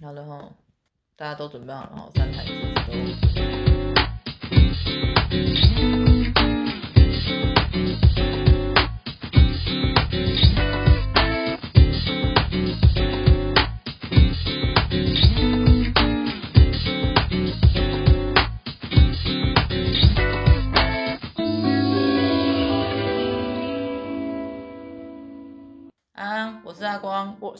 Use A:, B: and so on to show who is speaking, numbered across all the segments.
A: 好了哈，大家都准备好了哈，三台机子都。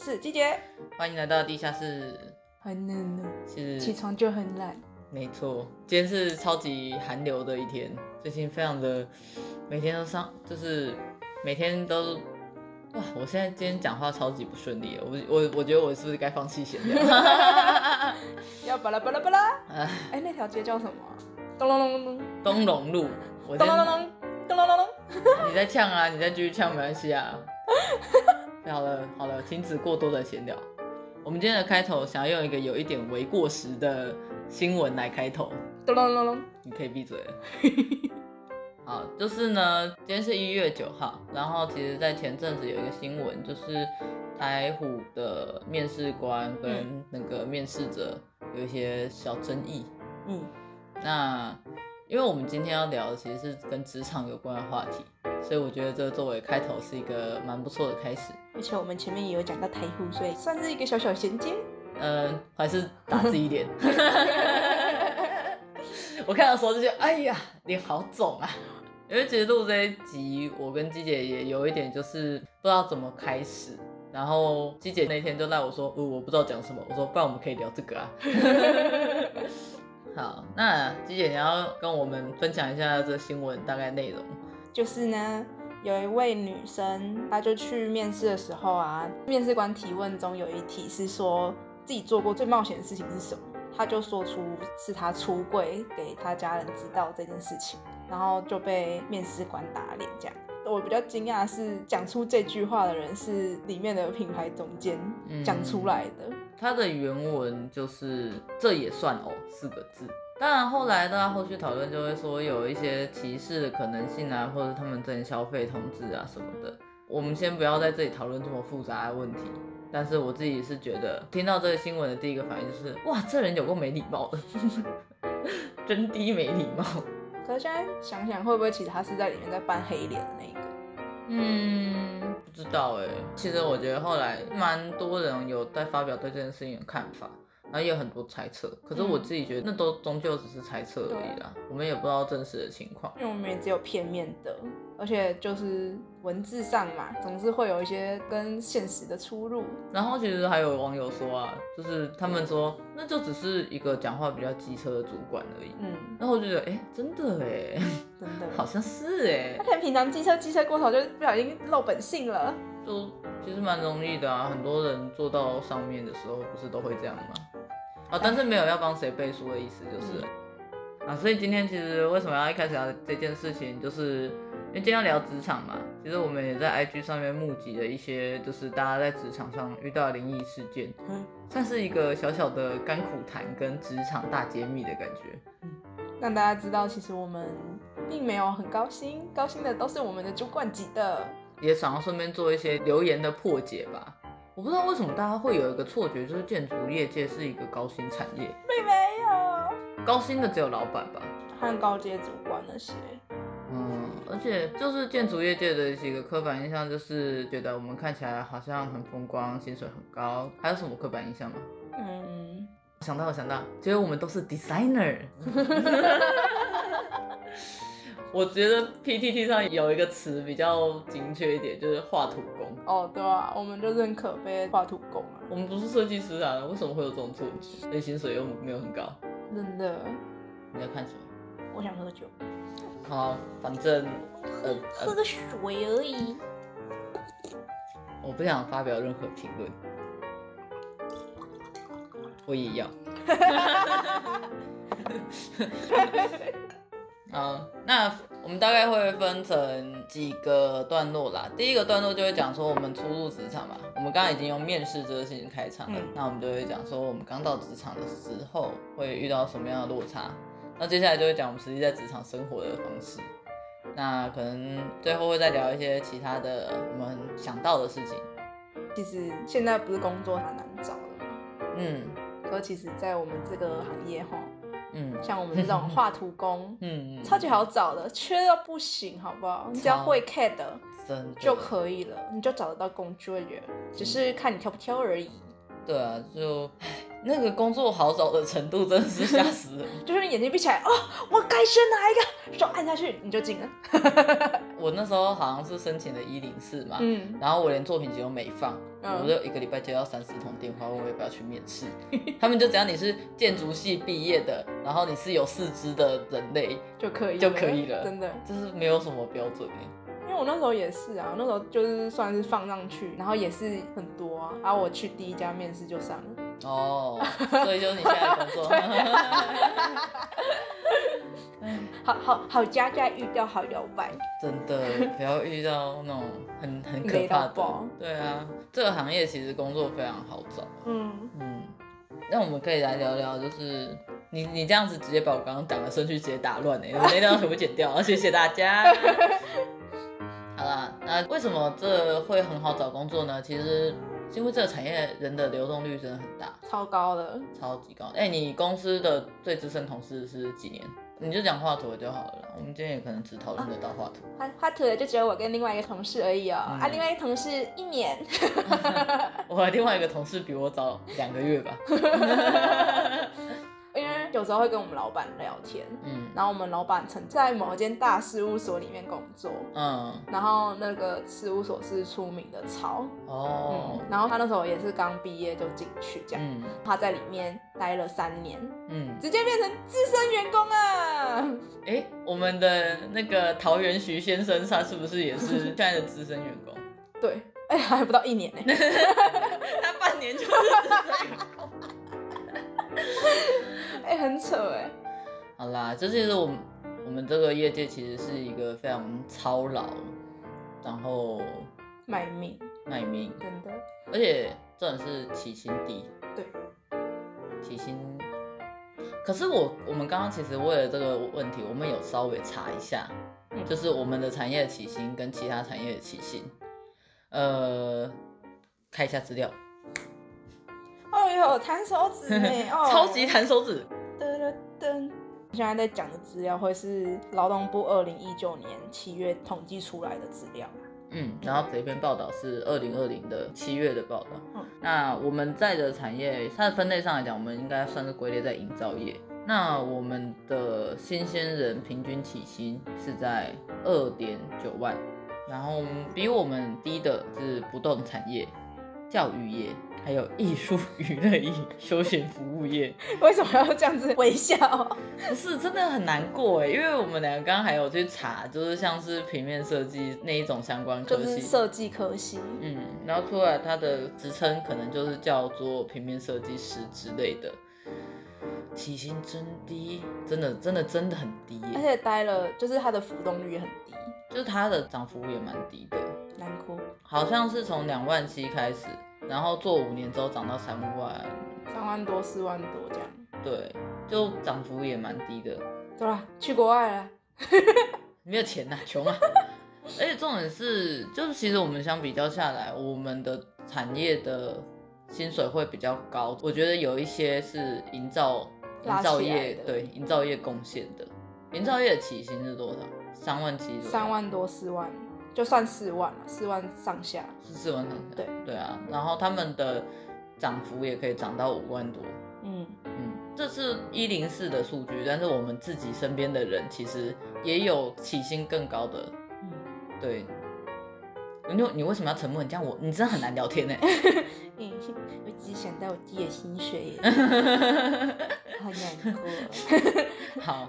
A: 是
B: 季姐，
A: 欢迎来到地下室。
B: 很冷呢，
A: 是
B: 起床就很懒。
A: 没错，今天是超级寒流的一天，最近非常的，每天都上，就是每天都，哇！我现在今天讲话超级不顺利，我我我觉得我是不是该放弃闲聊？
B: 要巴拉巴拉巴拉。哎、欸，那条街叫什么？咚隆隆隆。
A: 东龙路。
B: 咚隆隆隆。咚隆隆隆。
A: 你在呛啊？你再继续呛没关系啊。好了好了，停止过多的闲聊。我们今天的开头想要用一个有一点微过时的新闻来开头。
B: 咚隆隆隆，
A: 你可以闭嘴了。好，就是呢，今天是一月九号，然后其实在前阵子有一个新闻，就是台虎的面试官跟那个面试者有一些小争议。嗯，那因为我们今天要聊的其实是跟职场有关的话题。所以我觉得这作为开头是一个蛮不错的开始，
B: 而且我们前面也有讲到台呼，所以算是一个小小衔接。
A: 嗯，还是打自己脸。我看到的时候就觉得，哎呀，脸好肿啊！因为其实录这一集，我跟鸡姐也有一点就是不知道怎么开始。然后鸡姐那天就赖我说，呃，我不知道讲什么。我说，不然我们可以聊这个啊。好，那鸡姐你要跟我们分享一下这新闻大概内容。
B: 就是呢，有一位女生，她就去面试的时候啊，面试官提问中有一题是说自己做过最冒险的事情是什么，她就说出是她出柜给她家人知道这件事情，然后就被面试官打脸这样。我比较惊讶的是，讲出这句话的人是里面的品牌总监讲出来的。
A: 他、嗯、的原文就是“这也算哦”四个字。当然，后来大家后续讨论就会说有一些歧视的可能性啊，或者他们征消费通知啊什么的。我们先不要在这里讨论这么复杂的问题。但是我自己是觉得，听到这个新闻的第一个反应就是，哇，这人有够没礼貌的，真低没礼貌。
B: 可是现在想想，会不会其实他是在里面在扮黑脸的那一个？
A: 嗯，不知道哎。其实我觉得后来蛮多人有在发表对这件事情的看法，然后也有很多猜测。可是我自己觉得那都终究只是猜测而已啦，我们也不知道真实的情况，
B: 因为我们也只有片面的。而且就是文字上嘛，总是会有一些跟现实的出入。
A: 然后其实还有网友说啊，就是他们说那就只是一个讲话比较机车的主管而已。嗯，然后我就觉得，哎、欸，真的哎，真的 好像是哎。
B: 他可能平常机车机车过头，就不小心露本性了。
A: 就其实蛮容易的啊，很多人做到上面的时候，不是都会这样吗？啊，但是没有要帮谁背书的意思，就是、嗯、啊，所以今天其实为什么要一开始要这件事情，就是。因为今天要聊职场嘛，其实我们也在 IG 上面募集了一些，就是大家在职场上遇到的灵异事件，嗯，算是一个小小的甘苦谈跟职场大揭秘的感觉，
B: 嗯，让大家知道其实我们并没有很高薪，高薪的都是我们的主管级的，
A: 也想要顺便做一些留言的破解吧。我不知道为什么大家会有一个错觉，就是建筑业界是一个高薪产业，
B: 并没有，
A: 高薪的只有老板吧，
B: 和高阶主管那些。
A: 嗯，而且就是建筑业界的几个刻板印象，就是觉得我们看起来好像很风光，薪水很高。还有什么刻板印象吗？嗯，想到了，想到，觉得我们都是 designer。我觉得 PTT 上有一个词比较精确一点，就是画图工。
B: 哦，对啊，我们就认可悲的画图工啊。
A: 我们不是设计师啊，为什么会有这种错觉？那薪水又没有很高。
B: 真的。
A: 你在看什么？
B: 我想喝酒。
A: 好，反正
B: 喝喝个水而已。
A: 我不想发表任何评论。我也要。好，那我们大概会分成几个段落啦。第一个段落就会讲说我们初入职场嘛，我们刚刚已经用面试这个事情开场了，嗯、那我们就会讲说我们刚到职场的时候会遇到什么样的落差。那接下来就会讲我们实际在职场生活的方式，那可能最后会再聊一些其他的我们想到的事情。
B: 其实现在不是工作还难找的吗？
A: 嗯，
B: 可其实，在我们这个行业哈，
A: 嗯，
B: 像我们这种画图工，
A: 嗯，
B: 超级好找的，缺到不行，好不好？你只要会 CAD 就可以了，你就找得到工作人，只是看你挑不挑而已。
A: 对啊，就那个工作好找的程度真的是吓死人，
B: 就是你眼睛闭起来，哦，我该选哪一个，手按下去你就进了。
A: 我那时候好像是申请了一零四嘛，嗯，然后我连作品集都没放，嗯、我就一个礼拜接到三四通电话，问我要不要去面试。他们就只要你是建筑系毕业的，然后你是有四肢的人类
B: 就可以
A: 就可以了，
B: 真的，
A: 就是没有什么标准哎
B: 因为我那时候也是啊，那时候就是算是放上去，然后也是很多啊，然后我去第一家面试就上了。
A: 哦，所以就是你现在工作。
B: 好好 好，家家遇到好摇摆。
A: 真的，不要遇到那种很很可怕的。对啊，这个行业其实工作非常好找。嗯嗯，那我们可以来聊聊，就是你你这样子直接把我刚刚讲的顺序直接打乱哎，我那段全部剪掉，谢谢大家。好啦，那为什么这会很好找工作呢？其实是因为这个产业人的流动率真的很大，
B: 超高的，
A: 超级高。哎、欸，你公司的最资深同事是几年？你就讲画图的就好了。我们今天也可能只讨论得到画图。画画、
B: 啊、图的就只有我跟另外一个同事而已哦。嗯、啊，另外一个同事一年。
A: 我和另外一个同事比我早两个月吧。
B: 有时候会跟我们老板聊天，嗯，然后我们老板曾在某一间大事务所里面工作，嗯，然后那个事务所是出名的潮，哦、嗯，然后他那时候也是刚毕业就进去这样，嗯，他在里面待了三年，嗯，直接变成资深员工啊，
A: 哎，我们的那个桃园徐先生他是不是也是现在的资深员工？
B: 对，哎，还不到一年呢，
A: 他半年就 资深员工。
B: 哎、欸，很扯哎。
A: 好啦，这就是我们我们这个业界其实是一个非常操劳，然后
B: 卖命
A: 卖命，
B: 真的。
A: 而且这种是起薪低，
B: 对，
A: 起薪。可是我我们刚刚其实为了这个问题，我们有稍微查一下，嗯、就是我们的产业的起薪跟其他产业的起薪，呃，看一下资料。
B: 哦呦，弹手指呢！哦，
A: 超级弹手指。
B: 现在在讲的资料会是劳动部二零一九年七月统计出来的资料。
A: 嗯，然后这篇报道是二零二零的七月的报道。嗯，那我们在的产业，它的分类上来讲，我们应该算是归类在营造业。那我们的新鲜人平均起薪是在二点九万，然后比我们低的是不动产业、教育业。还有艺术、娱乐业、休闲服务业，
B: 为什么要这样子微笑？
A: 不是真的很难过哎，因为我们两个刚刚还有去查，就是像是平面设计那一种相关科系，
B: 设计科系，
A: 嗯，然后出来它的职称可能就是叫做平面设计师之类的，起薪真低，真的真的真的很低，
B: 而且待了就是它的浮动率也很低，
A: 就是它的涨幅也蛮低的，
B: 难哭，
A: 好像是从两万七开始。然后做五年之后涨到三万，
B: 三万多四万多这样。
A: 对，就涨幅也蛮低的。
B: 走啦？去国外了，
A: 没有钱呐、啊，穷啊。而且重点是，就是其实我们相比较下来，我们的产业的薪水会比较高。我觉得有一些是营造营造业对营造业贡献的。营造业的起薪是多少？三万七。
B: 三万多四万。就算四万了，四万上下
A: 是四万上下。
B: 对
A: 对啊，然后他们的涨幅也可以涨到五万多。嗯嗯，这是一零四的数据，但是我们自己身边的人其实也有起薪更高的。嗯，对。你你为什么要沉默？你这样我你真的很难聊天呢。
B: 嗯，我只想到我自己的薪水，好难过。
A: 好。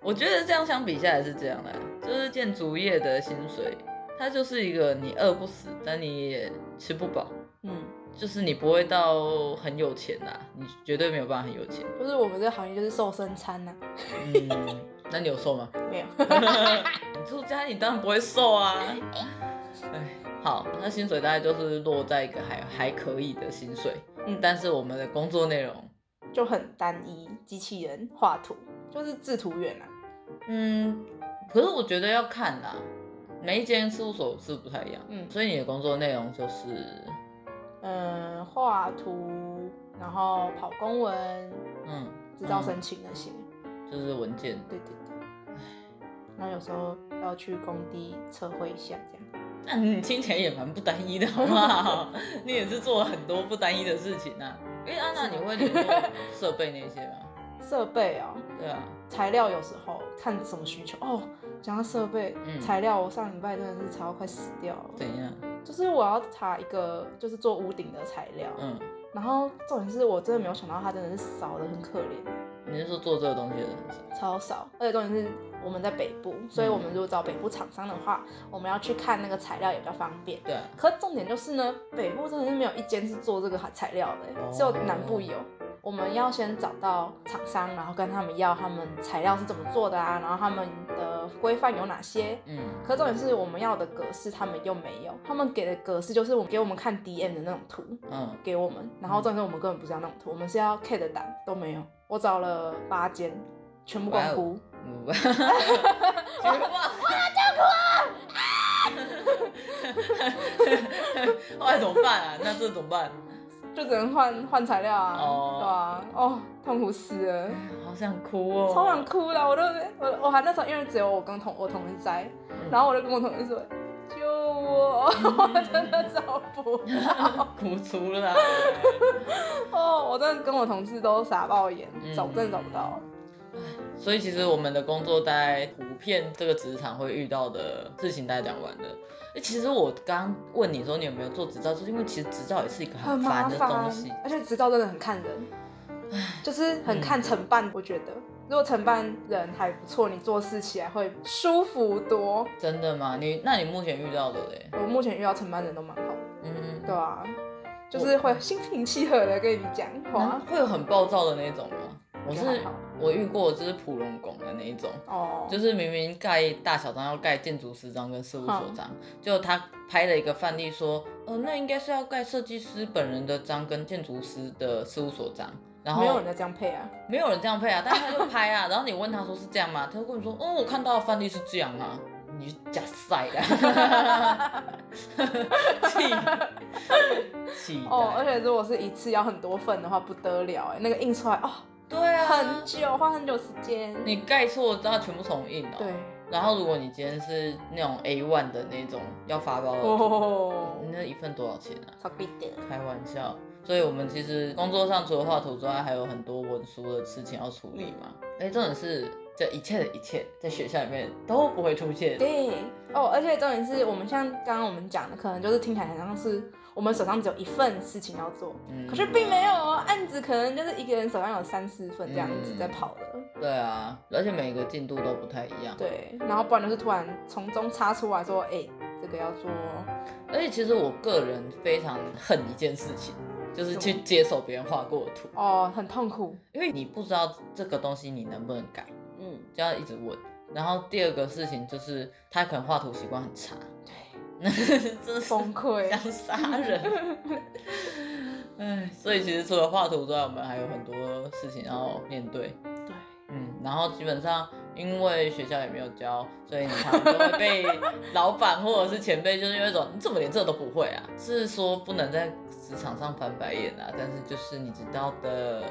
A: 我觉得这样相比下来是这样的，就是建筑业的薪水，它就是一个你饿不死，但你也吃不饱，嗯，就是你不会到很有钱呐，你绝对没有办法很有钱。
B: 就是我们这行业就是瘦身餐呐，
A: 嗯，那你有瘦吗？
B: 没有，
A: 你住家里当然不会瘦啊。哎，好，那薪水大概就是落在一个还还可以的薪水，嗯，但是我们的工作内容
B: 就很单一，机器人画图。就是制图员啊，
A: 嗯，可是我觉得要看啦，每一间事务所是不太一样，嗯，所以你的工作内容就是，
B: 嗯，画图然后跑公文，
A: 嗯，
B: 制造申请那些，
A: 就是文件。
B: 对对对。然后有时候要去工地测绘一下，这样。
A: 那你听起来也蛮不单一的，好不好？你也是做了很多不单一的事情啊。哎，安娜，你会联络 设备那些吗？
B: 设备啊，
A: 对啊。
B: 材料有时候看什么需求哦。讲到设备、
A: 嗯、材
B: 料，我上礼拜真的是查到快死掉了。
A: 怎样？
B: 就是我要查一个，就是做屋顶的材料。
A: 嗯。
B: 然后重点是我真的没有想到，它真的是少的很可怜。
A: 你是说做这个东西的人少？
B: 超少，而且重点是我们在北部，所以我们如果找北部厂商的话，嗯、我们要去看那个材料也比较方便。
A: 对。
B: 可重点就是呢，北部真的是没有一间是做这个材料的，哦、只有南部有。我们要先找到厂商，然后跟他们要他们材料是怎么做的啊，然后他们的规范有哪些？嗯。可重点是我们要的格式，他们又没有。他们给的格式就是我们给我们看 DM 的那种图，嗯，给我们。然后重点是我们根本不是要那种图，我们是要 CAD 档都没有。我找了八间，全部光哭。哇！哈哈哈哈哈！哇，救苦啊！
A: 后来怎么办啊？那这怎么办？
B: 就只能换换材料啊，oh. 对啊，哦，痛苦死了，
A: 好想哭哦，
B: 超想哭的，我都我我还那时候因为只有我跟同我同事在，嗯、然后我就跟我同事说，救我，我真的找不到，
A: 哭出来，
B: 哦，我真的跟我同事都傻爆眼，嗯、找真的找不到。
A: 所以其实我们的工作大概普遍这个职场会遇到的事情，大家讲完了。哎，其实我刚问你说你有没有做执照，就是因为其实执照也是一个很烦的东西，
B: 而且执照真的很看人，就是很看承办。我觉得如果承办人还不错，你做事起来会舒服多。
A: 真的吗？你那你目前遇到的嘞？
B: 我目前遇到承办人都蛮好的，嗯嗯，对啊，就是会心平气和的跟你讲话，
A: 会有很暴躁的那种吗？我是我遇过，就是普龙工的那一种，哦，就是明明盖大小章要盖建筑师章跟事务所章，就他拍了一个范例说，呃，那应该是要盖设计师本人的章跟建筑师的事务所章，然后
B: 没有人在这样配啊，
A: 没有人这样配啊，但是他就拍啊，然后你问他说是这样吗？他就跟你说，哦，我看到的范例是这样啊，你假赛啊，气 气
B: 哦，而且如果是一次要很多份的话不得了哎，那个印出来哦。
A: 对啊，
B: 很久，花很久时间。
A: 你盖错，知道全部重印哦。
B: 对。
A: 然后如果你今天是那种 A1 的那种要发包的，哦，你那一份多少钱啊？
B: 超贵的。
A: 开玩笑。所以我们其实工作上除了画图之外，还有很多文书的事情要处理嘛。哎，重点是这一切的一切在学校里面都不会出现。
B: 对。哦，而且重点是我们像刚刚我们讲的，可能就是听起来好像是。我们手上只有一份事情要做，嗯、可是并没有哦，案子可能就是一个人手上有三四份这样子在跑的。
A: 嗯、对啊，而且每个进度都不太一样。
B: 对，然后不然就是突然从中插出来说，哎、欸，这个要做。
A: 而且其实我个人非常恨一件事情，就是去接手别人画过的图。
B: 哦，很痛苦，
A: 因为你不知道这个东西你能不能改，嗯，就要一直问。然后第二个事情就是他可能画图习惯很差。那真的
B: 崩溃，
A: 想杀人。哎，所以其实除了画图之外，我们还有很多事情要面对。
B: 对，
A: 嗯，然后基本上因为学校也没有教，所以你常常都会被老板或者是前辈就是因为说你怎么连这都不会啊？是说不能在职场上翻白眼啊，但是就是你知道的。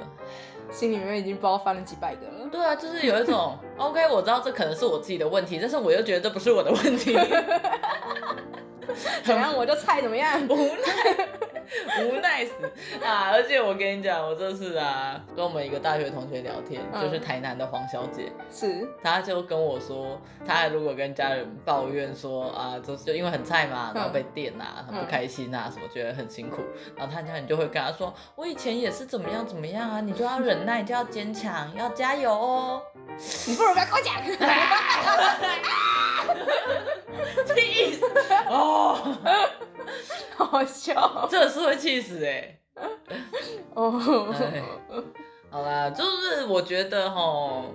B: 心里面已经不知道翻了几百个了。
A: 对啊，就是有一种 OK，我知道这可能是我自己的问题，但是我又觉得这不是我的问题。
B: 怎样我就菜怎么样？
A: 无奈，无奈死啊！而且我跟你讲，我这次啊，跟我们一个大学同学聊天，嗯、就是台南的黄小姐，
B: 是，
A: 她就跟我说，她如果跟家人抱怨说啊，就就因为很菜嘛，然后被电啊，很、嗯、不开心啊，什么觉得很辛苦，然后她家人就会跟她说，我以前也是怎么样怎么样啊，你就要忍耐，就要坚强，要加油哦。
B: 你不如不要跟我讲。
A: 气死哦！
B: 好笑，
A: 这是会气死哎！哦，好啦，就是我觉得吼，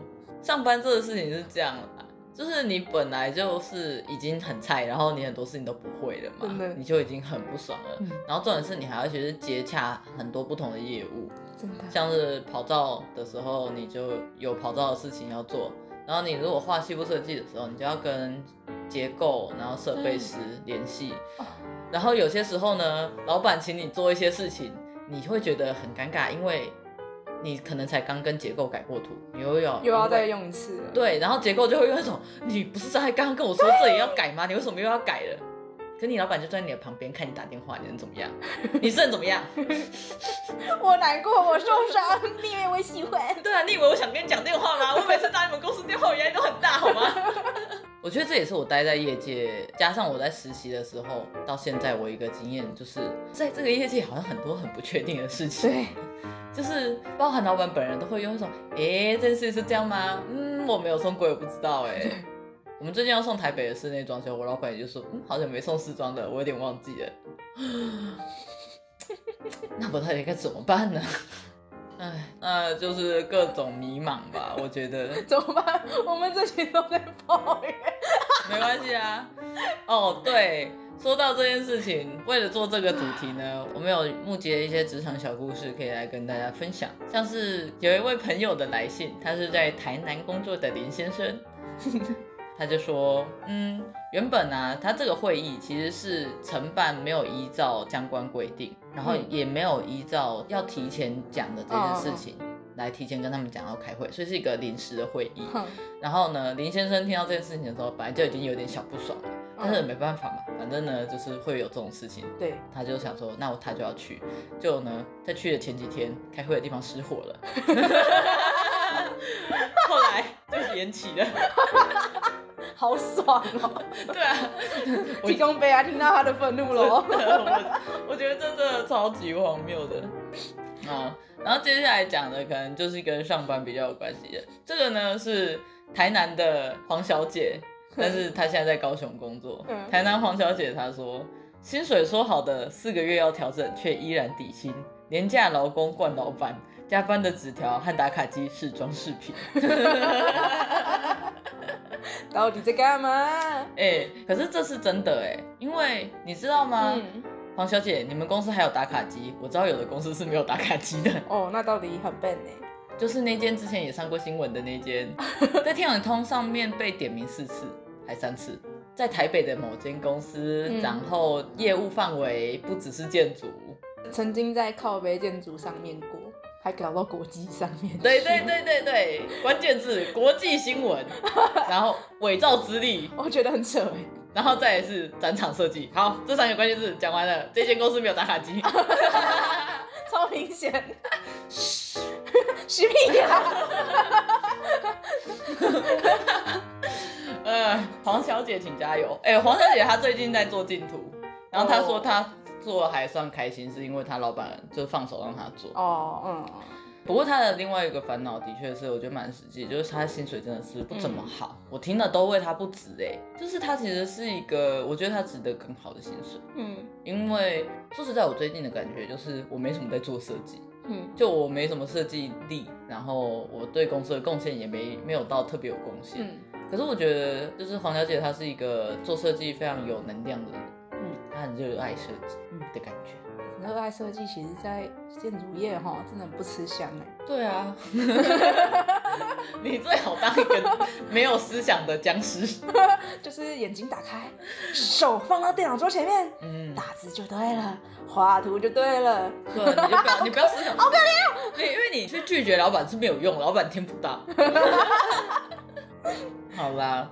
A: 上班这个事情是这样啦，就是你本来就是已经很菜，然后你很多事情都不会了嘛，你就已经很不爽了。嗯、然后重点是你还要去接洽很多不同的业务，
B: 真的，
A: 像是跑照的时候，你就有跑照的事情要做。然后你如果画细部设计的时候，你就要跟结构，然后设备师联系。然后有些时候呢，老板请你做一些事情，你会觉得很尴尬，因为你可能才刚跟结构改过图，你又要
B: 又要再用一次了。
A: 对，然后结构就会用一种，你不是在刚刚跟我说这里要改吗？你为什么又要改了？可你老板就在你的旁边看你打电话，你能怎么样？你是能怎么样？
B: 我难过，我受伤。你以为我喜欢？
A: 对啊，你以为我想跟你讲电话吗？我每次打你们公司电话，我压力都很大，好吗？我觉得这也是我待在业界，加上我在实习的时候，到现在我一个经验就是，在这个业界好像很多很不确定的事情。
B: 对，
A: 就是包含老板本人都会用一种，哎、欸，这件事是这样吗？嗯，我没有送过，我不知道、欸，哎。我们最近要送台北的室内装修，我老板也就说，嗯，好久没送试装的，我有点忘记了。那我到底该怎么办呢？哎，那就是各种迷茫吧，我觉得。
B: 怎么办？我们这群都在抱怨。
A: 没关系啊。哦，对，说到这件事情，为了做这个主题呢，我们有募集了一些职场小故事可以来跟大家分享。像是有一位朋友的来信，他是在台南工作的林先生。他就说，嗯，原本呢、啊，他这个会议其实是承办没有依照相关规定，然后也没有依照要提前讲的这件事情来提前跟他们讲要开会，所以是一个临时的会议。然后呢，林先生听到这件事情的时候，本来就已经有点小不爽了，但是没办法嘛，反正呢就是会有这种事情。对，他就想说，那我他就要去，就呢在去的前几天，开会的地方失火了 后来就延期了。
B: 好爽哦！
A: 对啊，
B: 提供杯啊，听到他的愤怒了。
A: 我我觉得这真的超级荒谬的。啊，然后接下来讲的可能就是跟上班比较有关系的。这个呢是台南的黄小姐，但是她现在在高雄工作。台南黄小姐她说，薪水说好的四个月要调整，却依然底薪，廉价劳工惯老板，加班的纸条和打卡机是装饰品。
B: 到底在干嘛？
A: 哎、欸，可是这是真的哎，因为你知道吗，嗯、黄小姐，你们公司还有打卡机？我知道有的公司是没有打卡机的。
B: 哦，那到底很笨呢？
A: 就是那间之前也上过新闻的那间，在天眼通上面被点名四次，还三次，在台北的某间公司，嗯、然后业务范围不只是建筑，
B: 曾经在靠北建筑上面过。还搞到国际上面，
A: 对对对对对，关键字国际新闻，然后伪造资历，
B: 我觉得很扯哎，
A: 然后再来是展场设计，好，这三个关键字讲完了，这间公司没有打卡机，
B: 超明显，嘘，嘘屁呀，
A: 呃，黄小姐请加油，哎，黄小姐她最近在做净土，然后她说她。做还算开心，是因为他老板就放手让他做。哦，嗯。不过他的另外一个烦恼，的确是我觉得蛮实际，就是他的薪水真的是不怎么好。嗯、我听了都为他不值哎，就是他其实是一个，我觉得他值得更好的薪水。嗯。因为说实在，我最近的感觉就是我没什么在做设计。嗯。就我没什么设计力，然后我对公司的贡献也没没有到特别有贡献。嗯。可是我觉得，就是黄小姐她是一个做设计非常有能量的人。很热爱设计的感觉，
B: 热爱设计，其实，在建筑业哈，真的不吃香哎。
A: 对啊，你最好当一个没有思想的僵尸，
B: 就是眼睛打开，手放到电脑桌前面，嗯，打字就对了，画图就对了。
A: 对，你就不要，你不要思想，
B: 好可怜。
A: 对，因为你去拒绝老板是没有用，老板听不到。好啦，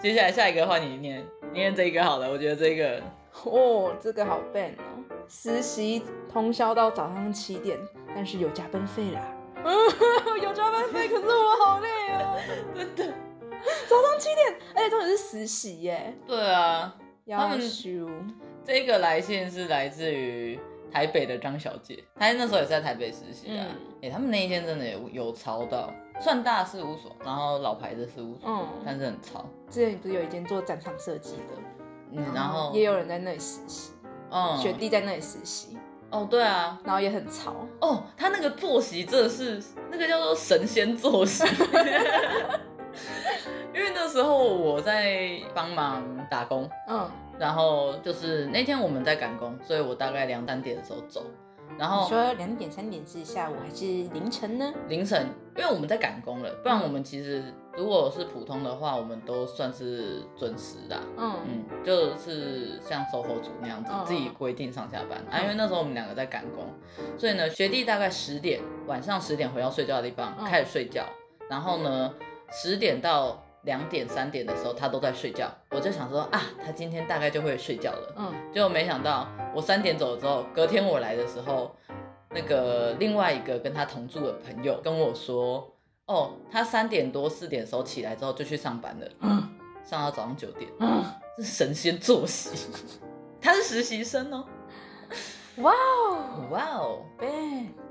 A: 接下来下一个换你念，念这个好了，我觉得这个。
B: 哦，这个好笨哦！实习通宵到早上七点，但是有加班费啦。有加班费，可是我好累哦！真的，早上七点，而且重点是实习耶。
A: 对啊，
B: 他们修
A: 这个来信是来自于台北的张小姐，她那时候也是在台北实习啊。哎、嗯欸，他们那一天真的有有潮到，算大事务所，然后老牌的事务所，嗯，但是很潮。
B: 之前不是有一间做展场设计的？
A: 嗯，然后
B: 也有人在那里实习，嗯，学弟在那里实习，
A: 哦，对啊，
B: 然后也很潮，
A: 哦，他那个作息真的是那个叫做神仙作息，因为那时候我在帮忙打工，嗯，然后就是那天我们在赶工，所以我大概两三点的时候走，然后
B: 你说两点、三点是下午还是凌晨呢？
A: 凌晨，因为我们在赶工了，不然我们其实如果是普通的话，我们都算是准时的。嗯嗯，就是像 SOHO 族那样子，自己规定上下班。嗯、啊，因为那时候我们两个在赶工，所以呢，学弟大概十点，晚上十点回到睡觉的地方开始睡觉，嗯、然后呢，十点到两点、三点的时候他都在睡觉，我就想说啊，他今天大概就会睡觉了。嗯，结果没想到。我三点走了之后，隔天我来的时候，那个另外一个跟他同住的朋友跟我说，哦，他三点多四点的时候起来之后就去上班了，嗯，上到早上九点，嗯，是神仙作息，他是实习生哦，哇哦，哇哦，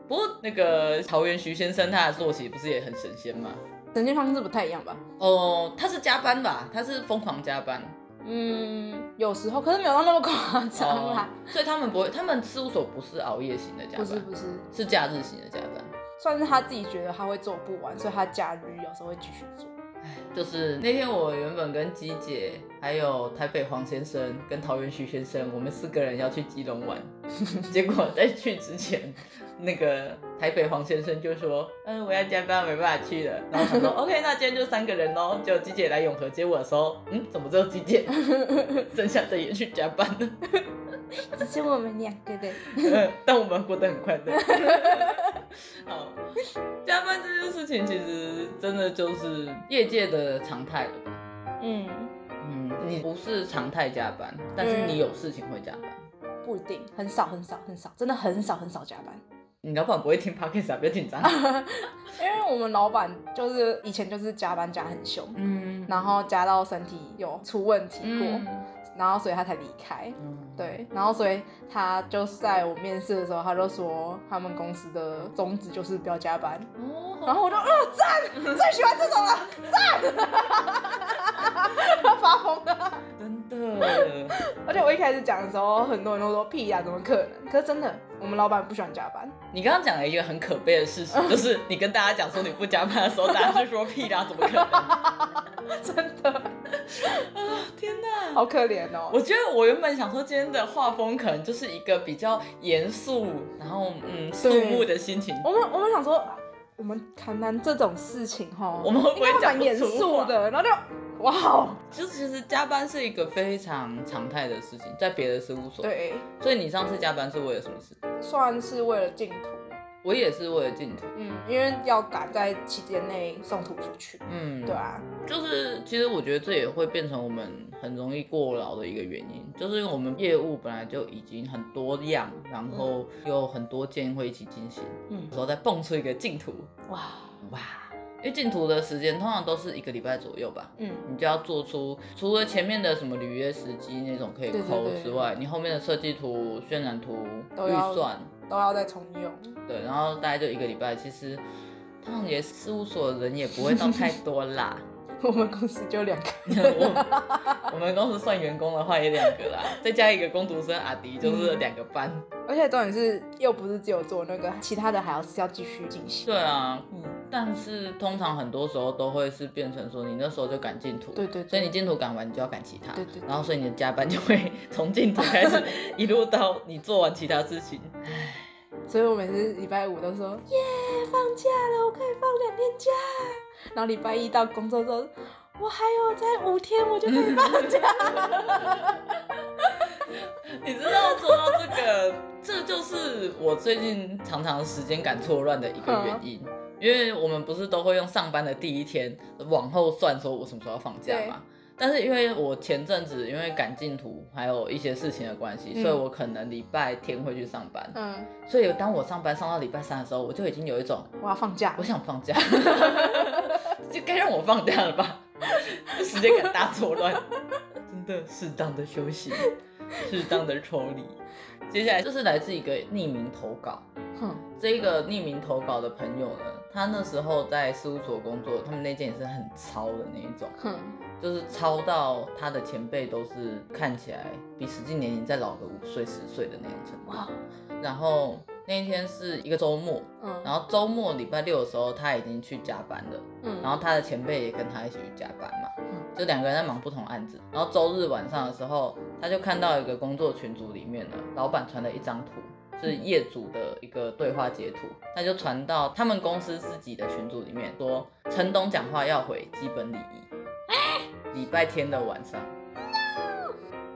A: 不过那个桃园徐先生他的作息不是也很神仙吗？
B: 神仙方式不太一样吧？
A: 哦，他是加班吧？他是疯狂加班。
B: 嗯，有时候，可是没有到那么夸张啦。
A: 所以他们不会，他们事务所不是熬夜型的加班，
B: 不是不是，
A: 是假日型的加班。
B: 算是他自己觉得他会做不完，所以他假日有时候会继续做。
A: 就是那天我原本跟鸡姐，还有台北黄先生跟桃园徐先生，我们四个人要去基隆玩，结果在去之前，那个台北黄先生就说：“嗯，我要加班，没办法去了。”然后他说：“OK，那今天就三个人喽。”就鸡姐来永和接我的时候，嗯，怎么只有鸡姐？剩下的也去加班了，
B: 只是我们两个人，
A: 但我们过得很快乐。好，加班这件事情其实真的就是业界的常态了吧？嗯嗯，你不是常态加班，但是你有事情会加班，
B: 不一定，很少很少很少，真的很少很少加班。
A: 你老板不会听 podcast 啊？不要紧张，
B: 因为我们老板就是以前就是加班加很凶，嗯，然后加到身体有出问题过。嗯然后所以他才离开，嗯、对，然后所以他就在我面试的时候，他就说他们公司的宗旨就是不要加班，哦、然后我就哦赞，最喜欢这种了，赞，发疯了，
A: 真的，
B: 而且我一开始讲的时候，很多人都说屁呀、啊，怎么可能？可是真的。我们老板不喜欢加班。
A: 你刚刚讲了一个很可悲的事实，就是你跟大家讲说你不加班的时候，大家就说屁啦，怎么可能？
B: 真的啊！
A: 天哪，
B: 好可怜哦。
A: 我觉得我原本想说今天的画风可能就是一个比较严肃，然后嗯肃穆的心情。
B: 我们我们想说，我们谈谈这种事情哈，
A: 我们会不会
B: 讲严肃的？然后就。哇哦，
A: 就其实加班是一个非常常态的事情，在别的事务所。
B: 对，
A: 所以你上次加班是为了什么事？
B: 算是为了进图。
A: 我也是为了进图。
B: 嗯，因为要赶在期间内送图出去。嗯，对啊。
A: 就是其实我觉得这也会变成我们很容易过劳的一个原因，就是因为我们业务本来就已经很多样，然后有很多件会一起进行。嗯，然后再蹦出一个进图。哇哇。因为进图的时间通常都是一个礼拜左右吧，嗯，你就要做出除了前面的什么履约时机那种可以抠之外，你后面的设计图、渲染图、预算
B: 都要再重用。
A: 对，然后大概就一个礼拜，其实通常也事务所的人也不会到太多啦。
B: 我们公司就两个
A: 我，我们公司算员工的话也两个啦，再加一个工读生阿迪就是两个班。
B: 而且重点是又不是只有做那个，其他的还要是要继续进行。
A: 对啊，嗯，但是通常很多时候都会是变成说你那时候就赶进图，
B: 对，对对，
A: 所以你进图赶完你就要赶其他，
B: 对，对对，
A: 然后所以你的加班就会从进图开始一路到你做完其他事情。
B: 所以我每次礼拜五都说耶放假了，我可以放两天假。然后礼拜一到工作之后，我还有再五天，我就可以放假。
A: 你知道说到这个，这就是我最近常常时间感错乱的一个原因，嗯、因为我们不是都会用上班的第一天往后算，说我什么时候要放假吗？但是因为我前阵子因为赶进图，还有一些事情的关系，嗯、所以我可能礼拜天会去上班。嗯，所以当我上班上到礼拜三的时候，我就已经有一种
B: 我要放假，
A: 我想放假，就该让我放假了吧？时间感大错乱，真的适当的休息，适当的抽离。接下来就是来自一个匿名投稿，哼，这一个匿名投稿的朋友呢，他那时候在事务所工作，他们那间也是很糙的那一种，哼。就是超到他的前辈都是看起来比实际年龄再老个五岁十岁的那种程度。哇！然后那一天是一个周末，嗯，然后周末礼拜六的时候他已经去加班了，嗯，然后他的前辈也跟他一起去加班嘛，嗯，就两个人在忙不同案子。然后周日晚上的时候，他就看到一个工作群组里面的老板传了一张图。是业主的一个对话截图，他就传到他们公司自己的群组里面，说陈董讲话要回基本礼仪。礼拜天的晚上，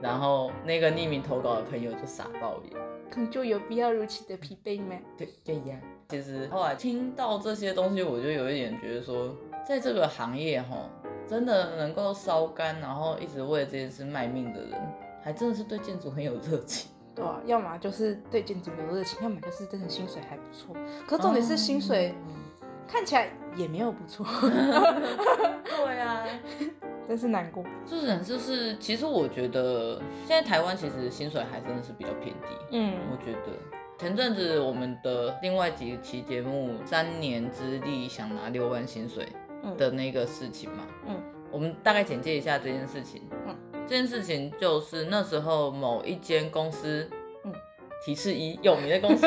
A: 然后那个匿名投稿的朋友就傻爆眼，
B: 可就有必要如此的疲惫吗？
A: 对对呀，其实后来听到这些东西，我就有一点觉得说，在这个行业哈，真的能够烧干，然后一直为这件事卖命的人，还真的是对建筑很有热情。
B: 对啊，要么就是对建筑有热情，要么就是真的薪水还不错。可重点是薪水看起来也没有不错。
A: 对啊，
B: 真是难过。
A: 就是就是，其实我觉得现在台湾其实薪水还真的是比较偏低。嗯，我觉得前阵子我们的另外几期节目《三年之力想拿六万薪水》的那个事情嘛，嗯，我们大概简介一下这件事情。嗯。这件事情就是那时候某一间公司，嗯，提示一有名的公司，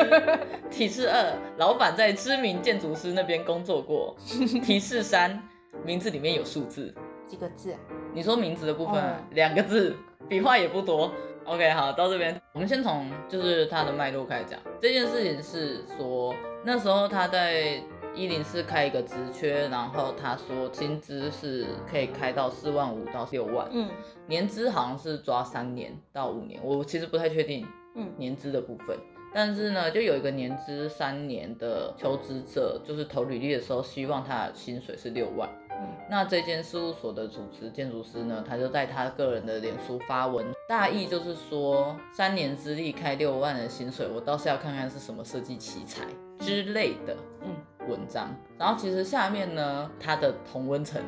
A: 提示二老板在知名建筑师那边工作过，提示三名字里面有数字，
B: 几个字？
A: 你说名字的部分，哦、两个字，笔画也不多。OK，好，到这边我们先从就是他的脉络开始讲。这件事情是说那时候他在。一零四开一个职缺，然后他说薪资是可以开到四万五到六万，嗯，年资好像是抓三年到五年，我其实不太确定，嗯，年资的部分，但是呢，就有一个年资三年的求职者，就是投履历的时候，希望他的薪水是六万，嗯，那这间事务所的主持建筑师呢，他就在他个人的脸书发文，大意就是说三年之力开六万的薪水，我倒是要看看是什么设计奇才之类的，嗯。文章，然后其实下面呢，他的同温层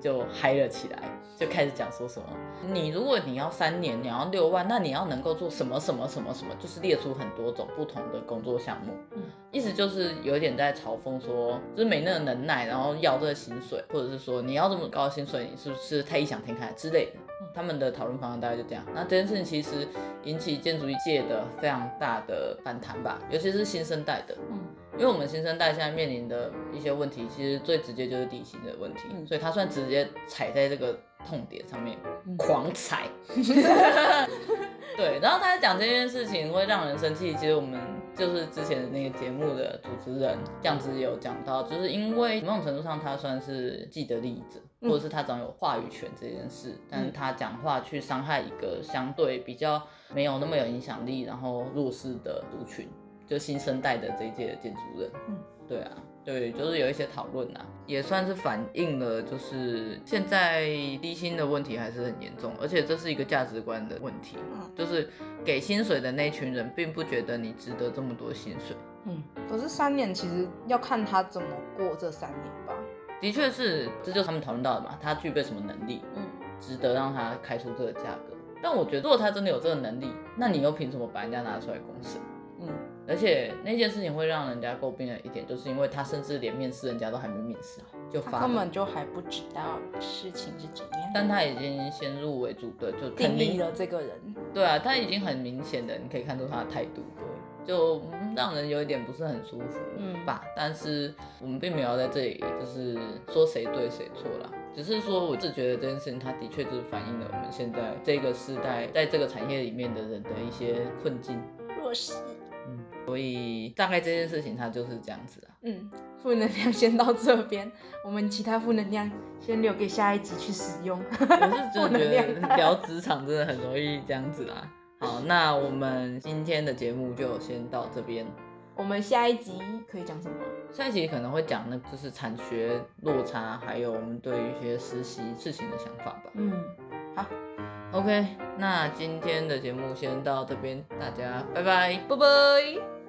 A: 就嗨了起来，就开始讲说什么，你如果你要三年，你要六万，那你要能够做什么什么什么什么，就是列出很多种不同的工作项目，嗯，意思就是有点在嘲讽说，就是没那个能耐，然后要这个薪水，或者是说你要这么高的薪水，你是不是太异想天开之类的。他们的讨论方向大概就这样。那这件事情其实引起建筑一界的非常大的反弹吧，尤其是新生代的。嗯，因为我们新生代现在面临的一些问题，其实最直接就是底薪的问题。嗯，所以他算直接踩在这个痛点上面，狂踩。对，然后他在讲这件事情会让人生气。其实我们就是之前的那个节目的主持人酱汁有讲到，就是因为某种程度上他算是既得利益者。或者是他总有话语权这件事，但是他讲话去伤害一个相对比较没有那么有影响力，然后弱势的族群，就新生代的这一届的建筑人。嗯，对啊，对，就是有一些讨论啊，也算是反映了，就是现在低薪的问题还是很严重，而且这是一个价值观的问题。嗯，就是给薪水的那群人并不觉得你值得这么多薪水。
B: 嗯，可是三年其实要看他怎么过这三年吧。
A: 的确是，这就是他们讨论到的嘛，他具备什么能力，嗯，值得让他开出这个价格。但我觉得，如果他真的有这个能力，那你又凭什么把人家拿出来公审？嗯，而且那件事情会让人家诟病的一点，就是因为他甚至连面试人家都还没面试，就发，
B: 根本就还不知道事情是怎样。
A: 但他已经先入为主的就
B: 定义了这个人。
A: 对啊，他已经很明显的，你可以看出他的态度。对就让人有一点不是很舒服吧，嗯，但是我们并没有在这里就是说谁对谁错啦，只是说我自觉得这件事情它的确就是反映了我们现在这个时代在这个产业里面的人的一些困境
B: 弱势，
A: 嗯，所以大概这件事情它就是这样子啊，
B: 嗯，负能量先到这边，我们其他负能量先留给下一集去使用。我
A: 是真的觉得聊职场真的很容易这样子啊。好，那我们今天的节目就先到这边。
B: 我们下一集可以讲什么？
A: 下一集可能会讲那就是产学落差，还有我们对于一些实习事情的想法吧。
B: 嗯，好
A: ，OK，那今天的节目先到这边，大家拜拜，
B: 拜拜。